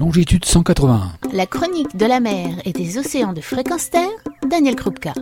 longitude 181. La chronique de la mer et des océans de fréquence terre, Daniel Krupka.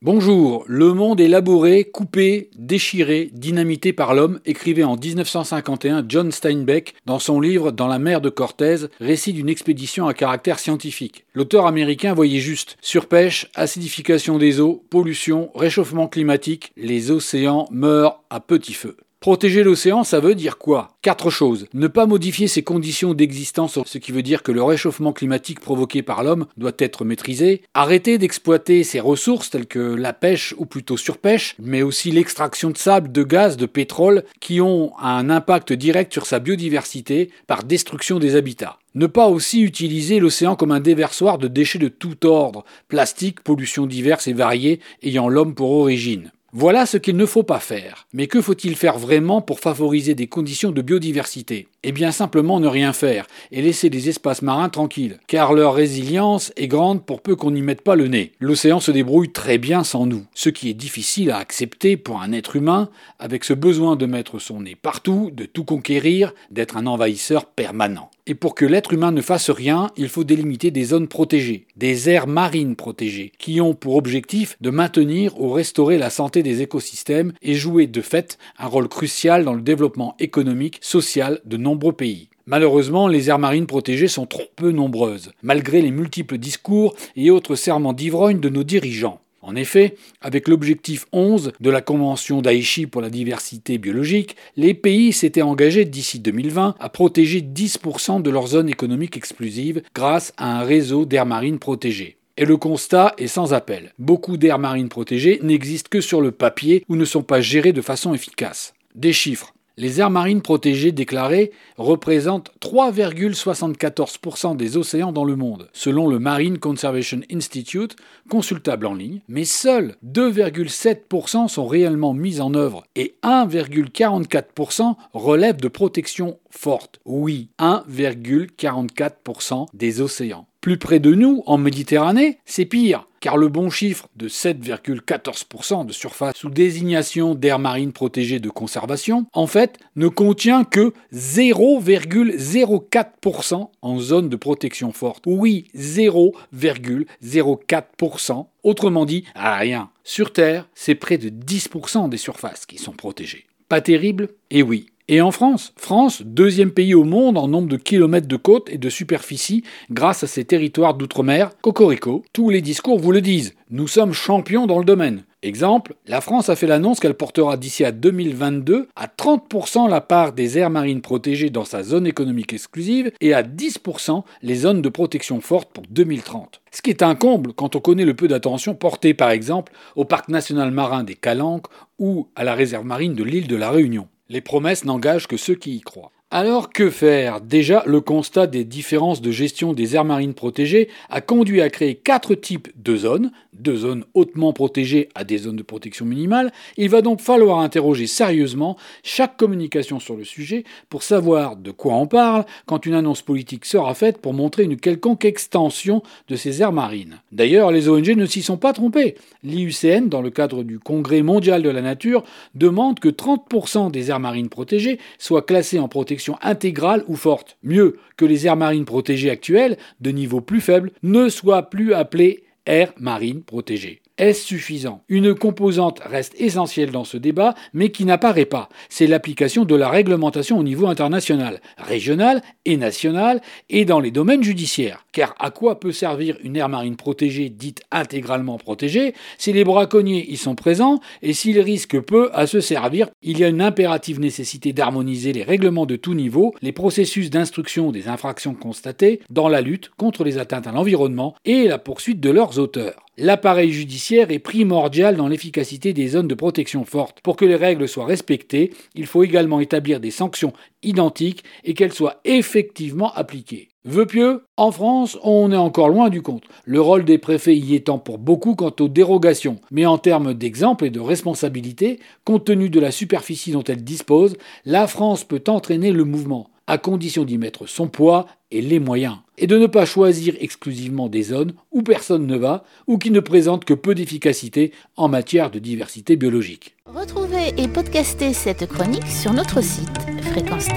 Bonjour, le monde est labouré, coupé, déchiré, dynamité par l'homme, écrivait en 1951 John Steinbeck dans son livre Dans la mer de Cortez, récit d'une expédition à caractère scientifique. L'auteur américain voyait juste surpêche, acidification des eaux, pollution, réchauffement climatique, les océans meurent à petit feu. Protéger l'océan, ça veut dire quoi? Quatre choses. Ne pas modifier ses conditions d'existence, ce qui veut dire que le réchauffement climatique provoqué par l'homme doit être maîtrisé. Arrêter d'exploiter ses ressources telles que la pêche ou plutôt surpêche, mais aussi l'extraction de sable, de gaz, de pétrole, qui ont un impact direct sur sa biodiversité par destruction des habitats. Ne pas aussi utiliser l'océan comme un déversoir de déchets de tout ordre, plastique, pollutions diverses et variées ayant l'homme pour origine. Voilà ce qu'il ne faut pas faire. Mais que faut-il faire vraiment pour favoriser des conditions de biodiversité? Eh bien simplement ne rien faire et laisser les espaces marins tranquilles, car leur résilience est grande pour peu qu'on n'y mette pas le nez. L'océan se débrouille très bien sans nous, ce qui est difficile à accepter pour un être humain, avec ce besoin de mettre son nez partout, de tout conquérir, d'être un envahisseur permanent. Et pour que l'être humain ne fasse rien, il faut délimiter des zones protégées, des aires marines protégées, qui ont pour objectif de maintenir ou restaurer la santé des écosystèmes et jouer de fait un rôle crucial dans le développement économique, social de nombreux pays. Malheureusement, les aires marines protégées sont trop peu nombreuses, malgré les multiples discours et autres serments d'ivrogne de nos dirigeants. En effet, avec l'objectif 11 de la Convention d'Aichi pour la diversité biologique, les pays s'étaient engagés d'ici 2020 à protéger 10% de leur zone économique exclusive grâce à un réseau d'aires marines protégées. Et le constat est sans appel. Beaucoup d'aires marines protégées n'existent que sur le papier ou ne sont pas gérées de façon efficace. Des chiffres. Les aires marines protégées déclarées représentent 3,74% des océans dans le monde, selon le Marine Conservation Institute, consultable en ligne, mais seuls 2,7% sont réellement mis en œuvre et 1,44% relèvent de protection forte. Oui, 1,44% des océans. Plus près de nous, en Méditerranée, c'est pire, car le bon chiffre de 7,14% de surface sous désignation d'air marine protégée de conservation, en fait, ne contient que 0,04% en zone de protection forte. Oui, 0,04%. Autrement dit, rien. Sur Terre, c'est près de 10% des surfaces qui sont protégées. Pas terrible? Eh oui, et en France, France, deuxième pays au monde en nombre de kilomètres de côte et de superficie grâce à ses territoires d'outre-mer, Cocorico, tous les discours vous le disent, nous sommes champions dans le domaine. Exemple, la France a fait l'annonce qu'elle portera d'ici à 2022 à 30% la part des aires marines protégées dans sa zone économique exclusive et à 10% les zones de protection forte pour 2030. Ce qui est un comble quand on connaît le peu d'attention portée par exemple au parc national marin des Calanques ou à la réserve marine de l'île de la Réunion. Les promesses n'engagent que ceux qui y croient. Alors que faire? Déjà, le constat des différences de gestion des aires marines protégées a conduit à créer quatre types de zones, de zones hautement protégées à des zones de protection minimale. Il va donc falloir interroger sérieusement chaque communication sur le sujet pour savoir de quoi on parle quand une annonce politique sera faite pour montrer une quelconque extension de ces aires marines. D'ailleurs, les ONG ne s'y sont pas trompées. L'IUCN, dans le cadre du Congrès mondial de la nature, demande que 30% des aires marines protégées soient classées en protection intégrale ou forte. Mieux que les aires marines protégées actuelles, de niveau plus faible, ne soient plus appelées aires marines protégées. Est-ce suffisant? Une composante reste essentielle dans ce débat, mais qui n'apparaît pas. C'est l'application de la réglementation au niveau international, régional et national, et dans les domaines judiciaires. Car à quoi peut servir une aire marine protégée dite intégralement protégée? Si les braconniers y sont présents et s'ils risquent peu à se servir Il y a une impérative nécessité d'harmoniser les règlements de tout niveau, les processus d'instruction des infractions constatées dans la lutte contre les atteintes à l'environnement et la poursuite de leurs auteurs. L'appareil judiciaire est primordial dans l'efficacité des zones de protection forte. Pour que les règles soient respectées, il faut également établir des sanctions identiques et qu'elles soient effectivement appliquées. Vœux pieux En France, on est encore loin du compte. Le rôle des préfets y étant pour beaucoup quant aux dérogations. Mais en termes d'exemple et de responsabilité, compte tenu de la superficie dont elle dispose, la France peut entraîner le mouvement à condition d'y mettre son poids et les moyens, et de ne pas choisir exclusivement des zones où personne ne va ou qui ne présentent que peu d'efficacité en matière de diversité biologique. Retrouvez et podcastez cette chronique sur notre site fréquence